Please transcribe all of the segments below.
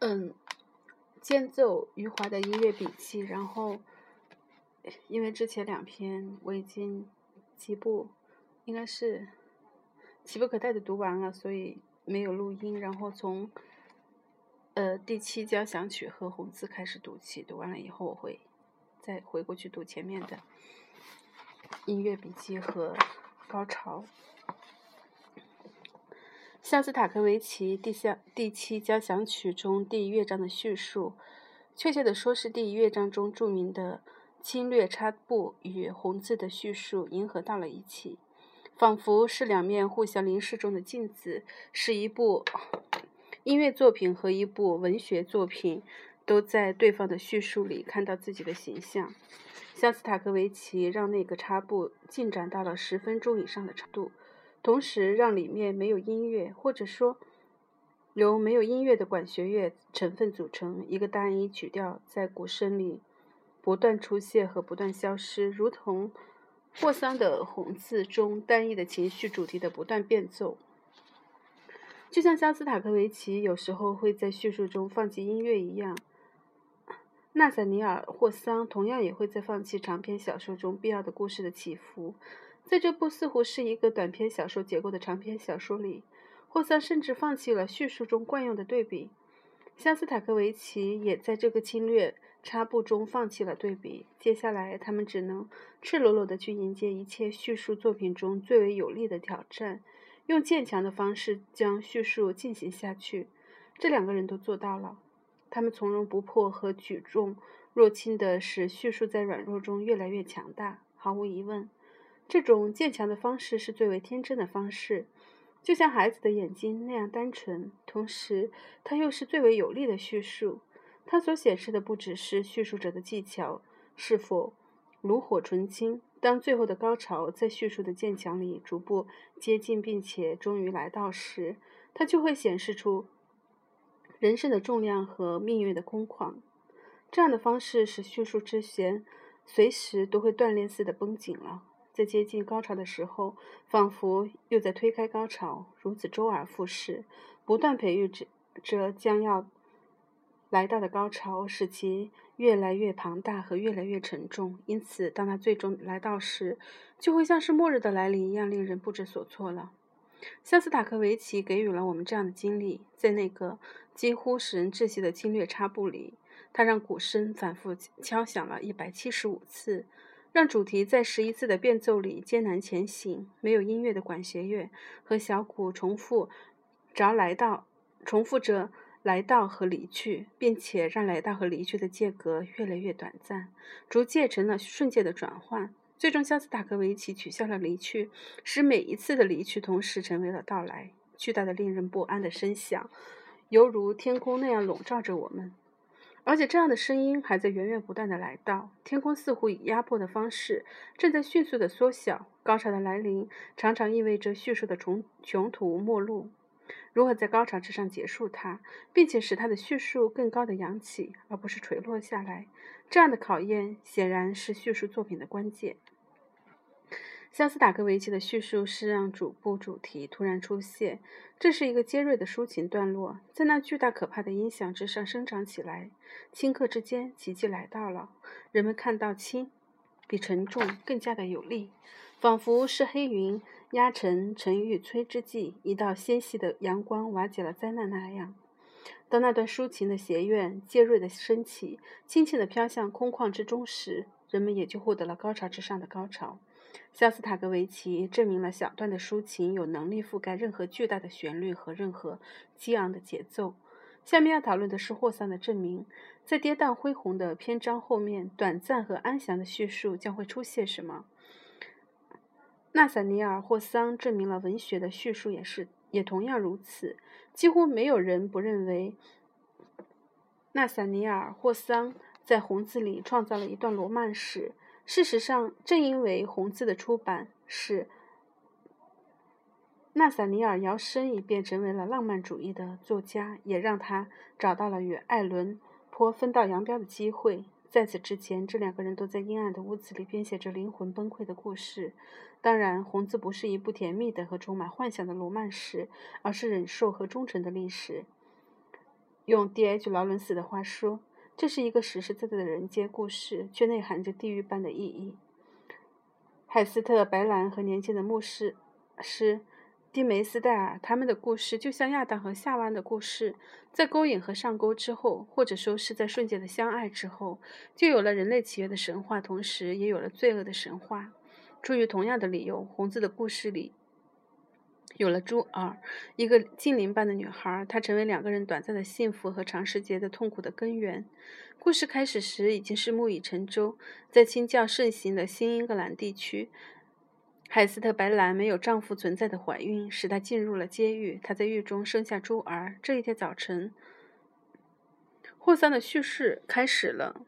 嗯，间奏余华的音乐笔记，然后因为之前两篇我已经几部应该是急不可待的读完了，所以没有录音，然后从呃第七交响曲和红字开始读起，读完了以后我会再回过去读前面的音乐笔记和高潮。肖斯塔科维奇第三第七交响曲中第一乐章的叙述，确切的说是第一乐章中著名的侵略插步与红字的叙述迎合到了一起，仿佛是两面互相凝视中的镜子，是一部音乐作品和一部文学作品都在对方的叙述里看到自己的形象。肖斯塔科维奇让那个插步进展到了十分钟以上的长度。同时，让里面没有音乐，或者说由没有音乐的管弦乐成分组成一个单一曲调，在鼓声里不断出现和不断消失，如同霍桑的红字中单一的情绪主题的不断变奏。就像肖斯塔科维奇有时候会在叙述中放弃音乐一样，纳萨尼尔·霍桑同样也会在放弃长篇小说中必要的故事的起伏。在这部似乎是一个短篇小说结构的长篇小说里，霍桑甚至放弃了叙述中惯用的对比。肖斯塔科维奇也在这个侵略插部中放弃了对比。接下来，他们只能赤裸裸地去迎接一切叙述作品中最为有力的挑战，用渐强的方式将叙述进行下去。这两个人都做到了。他们从容不迫和举重若轻地使叙述在软弱中越来越强大。毫无疑问。这种渐强的方式是最为天真的方式，就像孩子的眼睛那样单纯。同时，它又是最为有力的叙述。它所显示的不只是叙述者的技巧是否炉火纯青。当最后的高潮在叙述的渐强里逐步接近，并且终于来到时，它就会显示出人生的重量和命运的空旷。这样的方式使叙述之弦随时都会断裂似的绷紧了。在接近高潮的时候，仿佛又在推开高潮，如此周而复始，不断培育着将要来到的高潮，使其越来越庞大和越来越沉重。因此，当它最终来到时，就会像是末日的来临一样，令人不知所措了。肖斯塔科维奇给予了我们这样的经历，在那个几乎使人窒息的侵略插部里，他让鼓声反复敲响了一百七十五次。让主题在十一次的变奏里艰难前行，没有音乐的管弦乐和小鼓重复着来到，重复着来到和离去，并且让来到和离去的间隔越来越短暂，逐渐成了瞬间的转换。最终，肖斯塔科维奇取消了离去，使每一次的离去同时成为了到来。巨大的、令人不安的声响，犹如天空那样笼罩着我们。而且这样的声音还在源源不断的来到，天空似乎以压迫的方式正在迅速的缩小。高潮的来临常常意味着叙述的穷穷途末路。如何在高潮之上结束它，并且使它的叙述更高的扬起，而不是垂落下来，这样的考验显然是叙述作品的关键。肖斯塔科维奇的叙述是让主部主题突然出现，这是一个尖锐的抒情段落，在那巨大可怕的音响之上生长起来。顷刻之间，奇迹来到了，人们看到轻比沉重更加的有力，仿佛是黑云压沉沉欲摧之际，一道纤细的阳光瓦解了灾难那样。当那段抒情的弦乐尖锐的升起，轻轻地飘向空旷之中时，人们也就获得了高潮之上的高潮。肖斯塔科维奇证明了小段的抒情有能力覆盖任何巨大的旋律和任何激昂的节奏。下面要讨论的是霍桑的证明。在跌宕恢宏的篇章后面，短暂和安详的叙述将会出现什么？纳萨尼尔·霍桑证明了文学的叙述也是也同样如此。几乎没有人不认为纳萨尼尔·霍桑在红字里创造了一段罗曼史。事实上，正因为红字的出版，使纳萨尼尔·摇身一变成为了浪漫主义的作家，也让他找到了与艾伦坡分道扬镳的机会。在此之前，这两个人都在阴暗的屋子里编写着灵魂崩溃的故事。当然，红字不是一部甜蜜的和充满幻想的罗曼史，而是忍受和忠诚的历史。用 D.H. 劳伦斯的话说，这是一个实实在在的人间故事，却内含着地狱般的意义。海斯特·白兰和年轻的牧师师蒂梅斯戴尔他们的故事，就像亚当和夏娃的故事，在勾引和上钩之后，或者说是在瞬间的相爱之后，就有了人类起源的神话，同时也有了罪恶的神话。出于同样的理由，红字的故事里有了朱儿，一个精灵般的女孩，她成为两个人短暂的幸福和长时间的痛苦的根源。故事开始时已经是木已成舟，在清教盛行的新英格兰地区，海斯特·白兰没有丈夫存在的怀孕，使她进入了监狱。她在狱中生下珠儿。这一天早晨，霍桑的叙事开始了。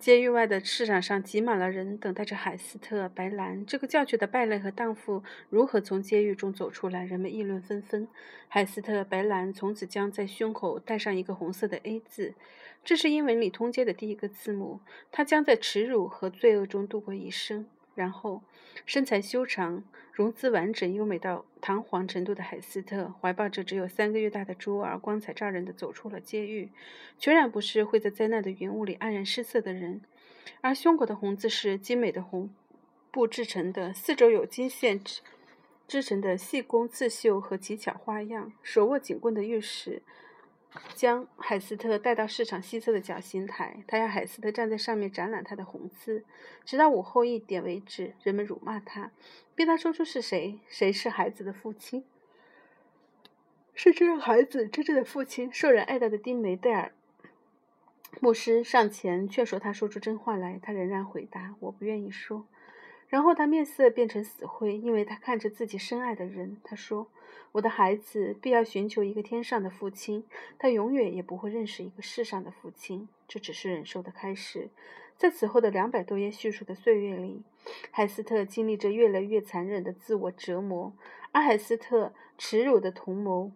监狱外的市场上挤满了人，等待着海斯特·白兰这个教区的败类和荡妇如何从监狱中走出来。人们议论纷纷。海斯特·白兰从此将在胸口带上一个红色的 A 字，这是英文里通街的第一个字母。他将在耻辱和罪恶中度过一生。然后，身材修长、容姿完整、优美到堂皇程度的海斯特，怀抱着只有三个月大的猪儿，光彩照人的走出了监狱。全然不是会在灾难的云雾里黯然失色的人，而胸口的红字是精美的红布制成的，四周有金线织织成的细工刺绣和奇巧花样。手握警棍的御史。将海斯特带到市场西侧的绞刑台，他要海斯特站在上面展览他的红字，直到午后一点为止。人们辱骂他，逼他说出是谁，谁是孩子的父亲，是这个孩子真正的父亲。受人爱戴的丁梅戴尔牧师上前劝说他说出真话来，他仍然回答：“我不愿意说。”然后他面色变成死灰，因为他看着自己深爱的人。他说：“我的孩子必要寻求一个天上的父亲，他永远也不会认识一个世上的父亲。这只是忍受的开始。在此后的两百多页叙述的岁月里，海斯特经历着越来越残忍的自我折磨，而海斯特耻辱的同谋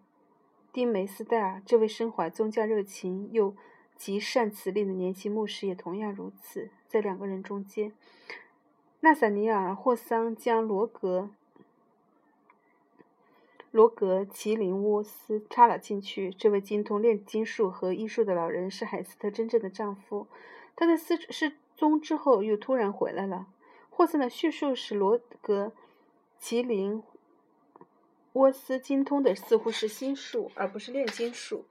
丁梅斯戴尔这位身怀宗教热情又极善辞令的年轻牧师也同样如此。在两个人中间。”纳萨尼尔·霍桑将罗格罗格麒麟沃斯插了进去。这位精通炼金术和医术的老人是海斯特真正的丈夫。他在失失踪之后又突然回来了。霍桑的叙述使罗格麒麟沃斯精通的似乎是心术，而不是炼金术。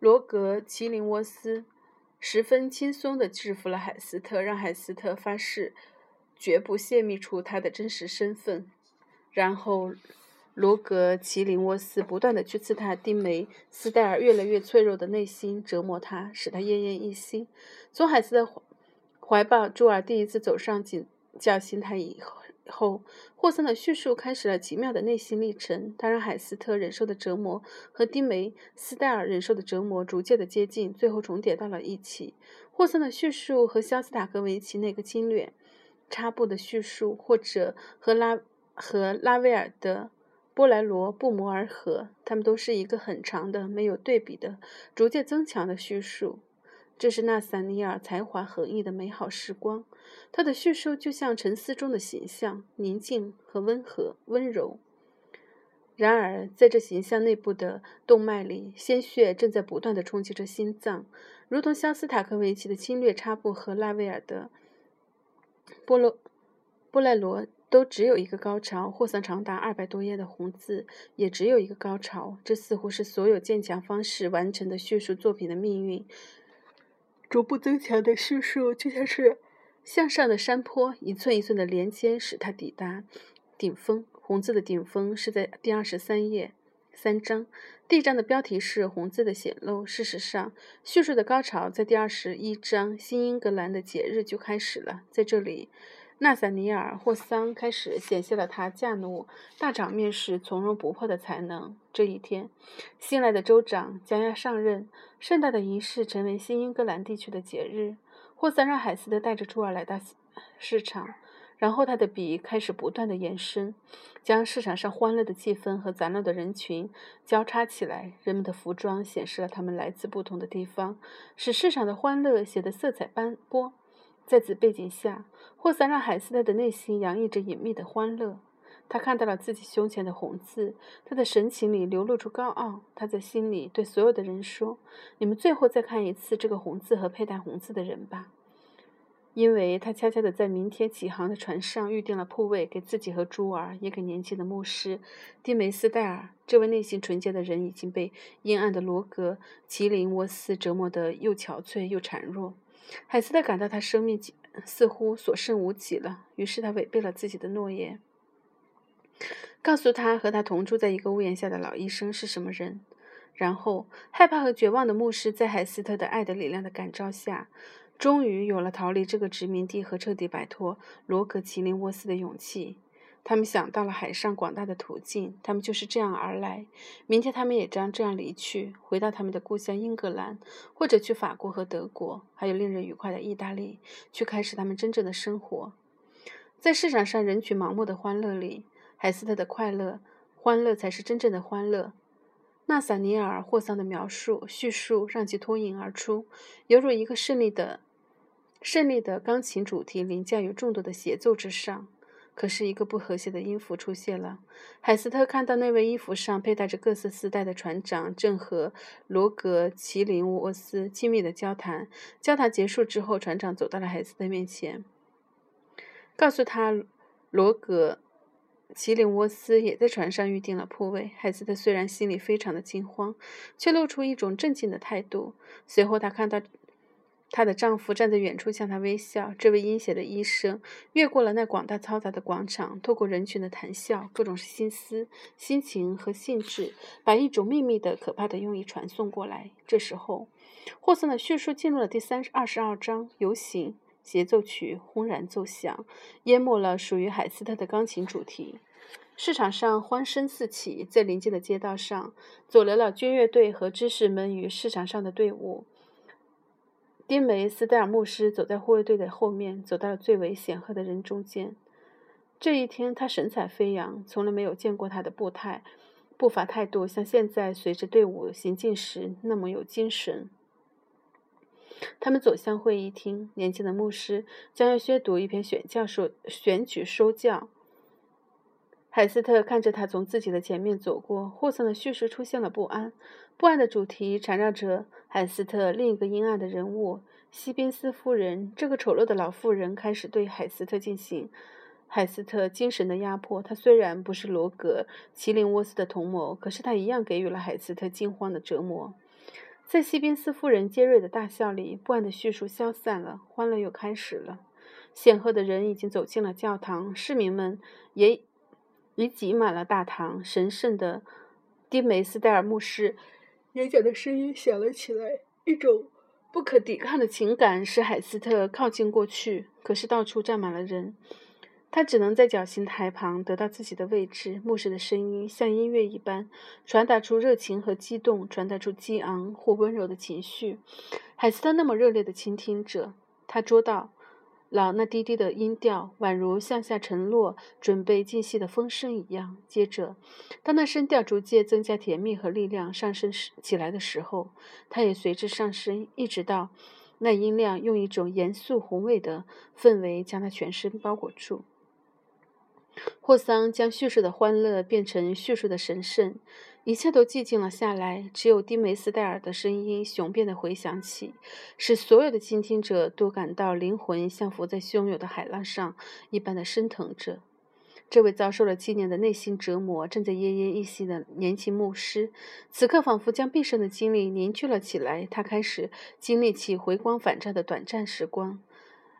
罗格麒麟沃斯十分轻松地制服了海斯特，让海斯特发誓。绝不泄密出他的真实身份。然后，罗格麒麟沃斯不断地去刺探丁梅斯戴尔越来越脆弱的内心，折磨他，使他奄奄一息。从海斯的怀抱，朱尔第一次走上警教心台以后，霍森的叙述开始了奇妙的内心历程。他让海斯特忍受的折磨和丁梅斯戴尔忍受的折磨逐渐的接近，最后重叠到了一起。霍森的叙述和肖斯塔科维奇那个侵略。插布的叙述，或者和拉和拉威尔的波莱罗不谋而合，他们都是一个很长的、没有对比的、逐渐增强的叙述。这是纳萨尼尔才华横溢的美好时光。他的叙述就像沉思中的形象，宁静和温和、温柔。然而，在这形象内部的动脉里，鲜血正在不断地冲击着心脏，如同肖斯塔科维奇的侵略插布和拉威尔的。波罗波莱罗都只有一个高潮，霍桑长达二百多页的红字也只有一个高潮。这似乎是所有渐强方式完成的叙述作品的命运。逐步增强的叙述就像是向上的山坡，一寸一寸的连接，使它抵达顶峰。红字的顶峰是在第二十三页。三章，第章的标题是“红字的显露”。事实上，叙述的高潮在第二十一章，新英格兰的节日就开始了。在这里，纳萨尼尔·霍桑开始显现了他驾怒大场面时从容不迫的才能。这一天，新来的州长将要上任，盛大的仪式成为新英格兰地区的节日。霍桑让海斯特带着朱尔来到市场。然后他的笔开始不断的延伸，将市场上欢乐的气氛和杂乱的人群交叉起来。人们的服装显示了他们来自不同的地方，使市场的欢乐显得色彩斑驳。在此背景下，霍桑让海斯特的内心洋溢着隐秘的欢乐。他看到了自己胸前的红字，他的神情里流露出高傲。他在心里对所有的人说：“你们最后再看一次这个红字和佩戴红字的人吧。”因为他悄悄地在明天起航的船上预定了铺位，给自己和珠儿，也给年轻的牧师蒂梅斯戴尔。这位内心纯洁的人已经被阴暗的罗格麒麟沃斯折磨得又憔悴又孱弱。海斯特感到他生命似乎所剩无几了，于是他违背了自己的诺言，告诉他和他同住在一个屋檐下的老医生是什么人。然后，害怕和绝望的牧师在海斯特的爱的力量的感召下。终于有了逃离这个殖民地和彻底摆脱罗格麒麟沃斯的勇气。他们想到了海上广大的途径，他们就是这样而来。明天他们也将这样离去，回到他们的故乡英格兰，或者去法国和德国，还有令人愉快的意大利，去开始他们真正的生活。在市场上人群盲目的欢乐里，海斯特的快乐、欢乐才是真正的欢乐。纳萨尼尔·霍桑的描述叙述让其脱颖而出，犹如一个胜利的。胜利的钢琴主题凌驾于众多的协奏之上，可是，一个不和谐的音符出现了。海斯特看到那位衣服上佩戴着各色丝带的船长正和罗格麒麟沃斯亲密的交谈。交谈结束之后，船长走到了海斯特面前，告诉他罗格麒麟沃斯也在船上预定了铺位。海斯特虽然心里非常的惊慌，却露出一种镇静的态度。随后，他看到。她的丈夫站在远处向她微笑。这位阴险的医生越过了那广大嘈杂的广场，透过人群的谈笑，各种心思、心情和兴致，把一种秘密的、可怕的用意传送过来。这时候，霍森的叙述进入了第三二十二章。游行协奏曲轰然奏响，淹没了属于海斯特的钢琴主题。市场上欢声四起，在临近的街道上，走来了军乐队和知识们与市场上的队伍。丁梅斯戴尔牧师走在护卫队的后面，走到了最为显赫的人中间。这一天，他神采飞扬，从来没有见过他的步态、步伐态度像现在随着队伍行进时那么有精神。他们走向会议厅，年轻的牧师将要宣读一篇选教授选举说教。海斯特看着他从自己的前面走过，霍桑的叙事出现了不安。不安的主题缠绕着海斯特另一个阴暗的人物——西宾斯夫人。这个丑陋的老妇人开始对海斯特进行海斯特精神的压迫。她虽然不是罗格麒麟沃斯的同谋，可是她一样给予了海斯特惊慌的折磨。在西宾斯夫人尖锐的大笑里，不安的叙述消散了，欢乐又开始了。显赫的人已经走进了教堂，市民们也已挤满了大堂。神圣的丁梅斯戴尔牧师。演讲的声音响了起来，一种不可抵抗的情感使海斯特靠近过去。可是到处站满了人，他只能在绞刑台旁得到自己的位置。牧师的声音像音乐一般，传达出热情和激动，传达出激昂或温柔的情绪。海斯特那么热烈的倾听着，他捉到。老那低低的音调，宛如向下沉落、准备静息的风声一样。接着，当那声调逐渐增加甜蜜和力量上升起来的时候，它也随之上升，一直到那音量用一种严肃宏伟的氛围将它全身包裹住。霍桑将叙述的欢乐变成叙述的神圣。一切都寂静了下来，只有丁梅斯戴尔的声音雄辩地回响起，使所有的倾听者都感到灵魂像浮在汹涌的海浪上一般的升腾着。这位遭受了七年的内心折磨、正在奄奄一息的年轻牧师，此刻仿佛将毕生的精力凝聚了起来。他开始经历起回光返照的短暂时光，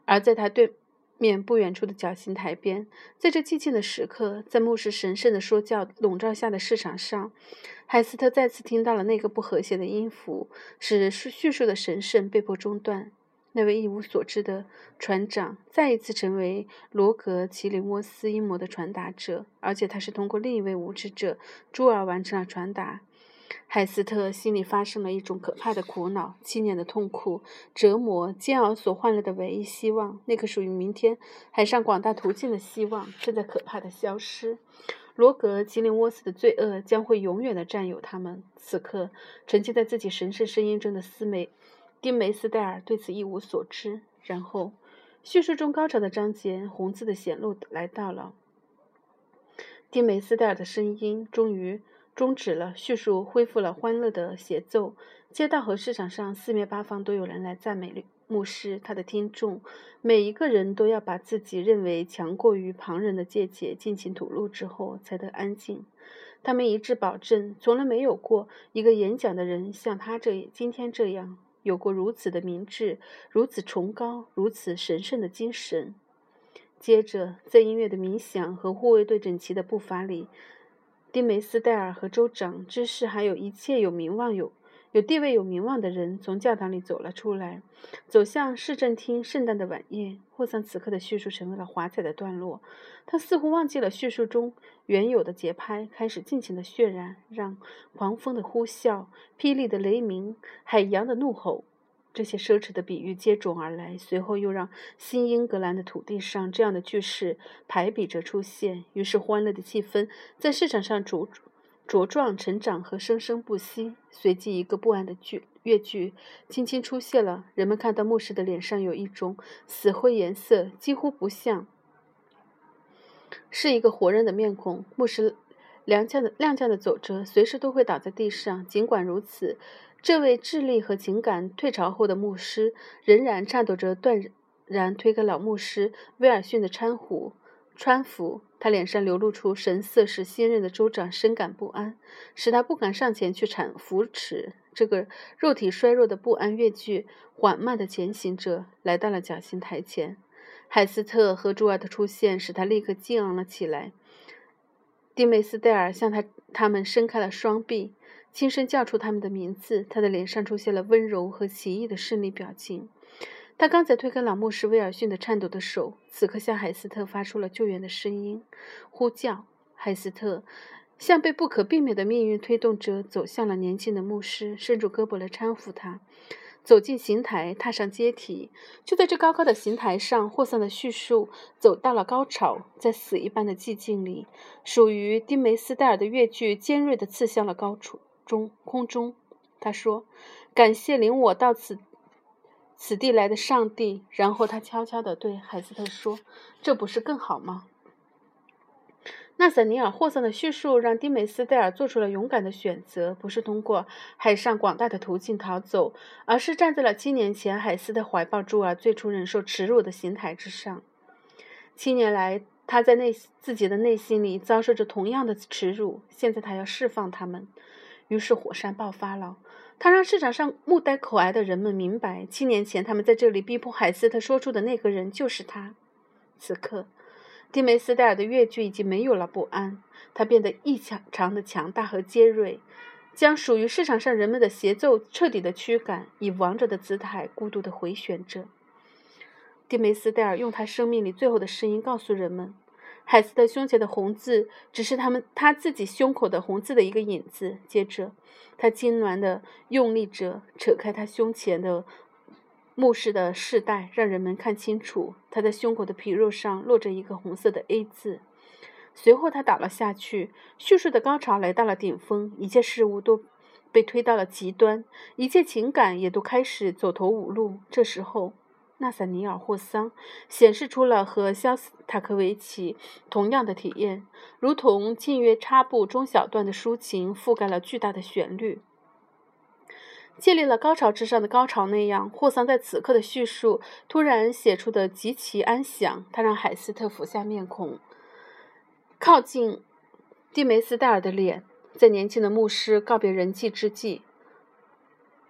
而在他对。面不远处的绞刑台边，在这寂静的时刻，在牧师神圣的说教笼罩下的市场上，海斯特再次听到了那个不和谐的音符，使叙述的神圣被迫中断。那位一无所知的船长再一次成为罗格奇里沃斯阴谋的传达者，而且他是通过另一位无知者朱尔完成了传达。海斯特心里发生了一种可怕的苦恼，七年的痛苦、折磨、煎熬所换来的唯一希望，那个属于明天海上广大途径的希望，正在可怕的消失。罗格吉林沃斯的罪恶将会永远的占有他们。此刻，沉浸在自己神圣声音中的斯梅丁梅斯戴尔对此一无所知。然后，叙述中高潮的章节，红字的显露来到了。丁梅斯戴尔的声音终于终止了，叙述恢复了欢乐的节奏。街道和市场上四面八方都有人来赞美牧师，他的听众每一个人都要把自己认为强过于旁人的见解尽情吐露之后才得安静。他们一致保证，从来没有过一个演讲的人像他这今天这样，有过如此的明智、如此崇高、如此神圣的精神。接着，在音乐的冥想和护卫队整齐的步伐里，丁梅斯戴尔和州长、知识还有一切有名望有。有地位、有名望的人从教堂里走了出来，走向市政厅圣诞的晚宴。霍桑此刻的叙述成为了华彩的段落，他似乎忘记了叙述中原有的节拍，开始尽情的渲染，让狂风的呼啸、霹雳的雷鸣、海洋的怒吼，这些奢侈的比喻接踵而来。随后又让新英格兰的土地上这样的句式排比着出现，于是欢乐的气氛在市场上茁。茁壮成长和生生不息。随即，一个不安的句乐句轻轻出现了。人们看到牧师的脸上有一种死灰颜色，几乎不像是一个活人的面孔。牧师踉跄的踉跄的走着，随时都会倒在地上。尽管如此，这位智力和情感退潮后的牧师仍然颤抖着，断然推开老牧师威尔逊的搀扶。搀扶，他脸上流露出神色，使新任的州长深感不安，使他不敢上前去搀扶持这个肉体衰弱的不安越剧缓慢的前行者来到了绞刑台前。海斯特和朱尔的出现使他立刻激昂了起来。蒂梅斯戴尔向他他们伸开了双臂，轻声叫出他们的名字。他的脸上出现了温柔和奇异的胜利表情。他刚才推开老牧师威尔逊的颤抖的手，此刻向海斯特发出了救援的声音，呼叫。海斯特像被不可避免的命运推动着，走向了年轻的牧师，伸出胳膊来搀扶他，走进刑台，踏上阶梯。就在这高高的刑台上，霍桑的叙述走到了高潮，在死一般的寂静里，属于丁梅斯戴尔的乐句尖锐地刺向了高处中空中。他说：“感谢领我到此。”此地来的上帝，然后他悄悄地对海斯特说：“这不是更好吗？”纳萨尼尔·霍桑的叙述让丁梅斯戴尔做出了勇敢的选择，不是通过海上广大的途径逃走，而是站在了七年前海斯特怀抱朱尔最初忍受耻辱的刑台之上。七年来，他在内自己的内心里遭受着同样的耻辱，现在他要释放他们。于是火山爆发了。他让市场上目呆口呆的人们明白，七年前他们在这里逼迫海斯特说出的那个人就是他。此刻，蒂梅斯戴尔的乐句已经没有了不安，它变得异常的强大和尖锐，将属于市场上人们的协奏彻底的驱赶，以王者的姿态孤独地回旋着。蒂梅斯戴尔用他生命里最后的声音告诉人们。海斯特胸前的红字只是他们他自己胸口的红字的一个影子。接着，他痉挛地用力着扯开他胸前的牧师的饰带，让人们看清楚他在胸口的皮肉上落着一个红色的 A 字。随后，他倒了下去。叙述的高潮来到了顶峰，一切事物都被推到了极端，一切情感也都开始走投无路。这时候。纳萨尼尔·霍桑显示出了和肖斯塔科维奇同样的体验，如同近约插部中小段的抒情覆盖了巨大的旋律，建立了高潮之上的高潮那样。霍桑在此刻的叙述突然写出的极其安详，他让海斯特俯下面孔，靠近蒂梅斯戴尔的脸，在年轻的牧师告别人际之际。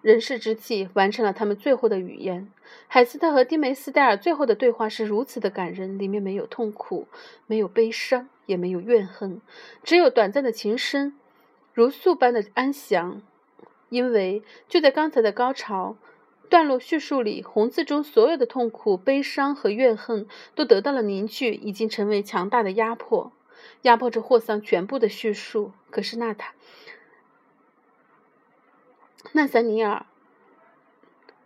人世之际，完成了他们最后的语言。海斯特和丁梅斯戴尔最后的对话是如此的感人，里面没有痛苦，没有悲伤，也没有怨恨，只有短暂的琴声，如诉般的安详。因为就在刚才的高潮段落叙述里，红字中所有的痛苦、悲伤和怨恨都得到了凝聚，已经成为强大的压迫，压迫着霍桑全部的叙述。可是娜塔。纳萨尼尔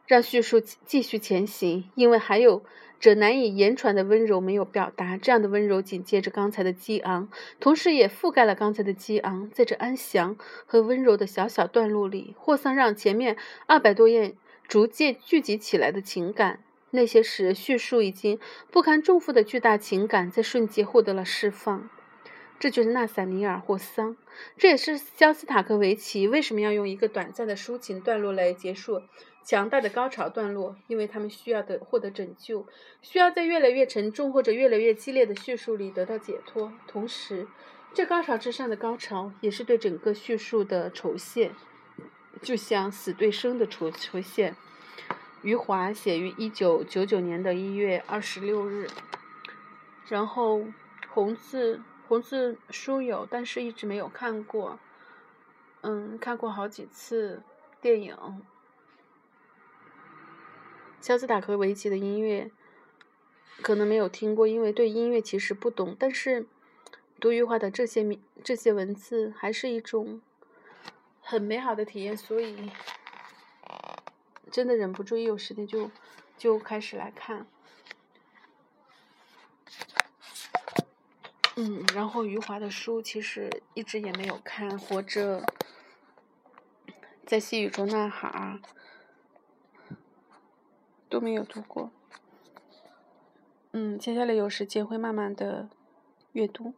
让叙述继续前行，因为还有着难以言传的温柔没有表达。这样的温柔紧接着刚才的激昂，同时也覆盖了刚才的激昂。在这安详和温柔的小小段落里，霍桑让前面二百多页逐渐聚集起来的情感，那些使叙述已经不堪重负的巨大情感，在瞬间获得了释放。这就是纳萨尼尔或桑。这也是肖斯塔科维奇为什么要用一个短暂的抒情段落来结束强大的高潮段落，因为他们需要的获得拯救，需要在越来越沉重或者越来越激烈的叙述里得到解脱。同时，这高潮之上的高潮也是对整个叙述的酬谢，就像死对生的酬酬谢。余华写于一九九九年的一月二十六日。然后，红字红字书有，但是一直没有看过。嗯，看过好几次电影。肖斯塔科维奇的音乐可能没有听过，因为对音乐其实不懂。但是读余华的这些这些文字，还是一种很美好的体验，所以。真的忍不住，一有时间就就开始来看。嗯，然后余华的书其实一直也没有看，或者在细雨中呐喊都没有读过。嗯，接下来有时间会慢慢的阅读。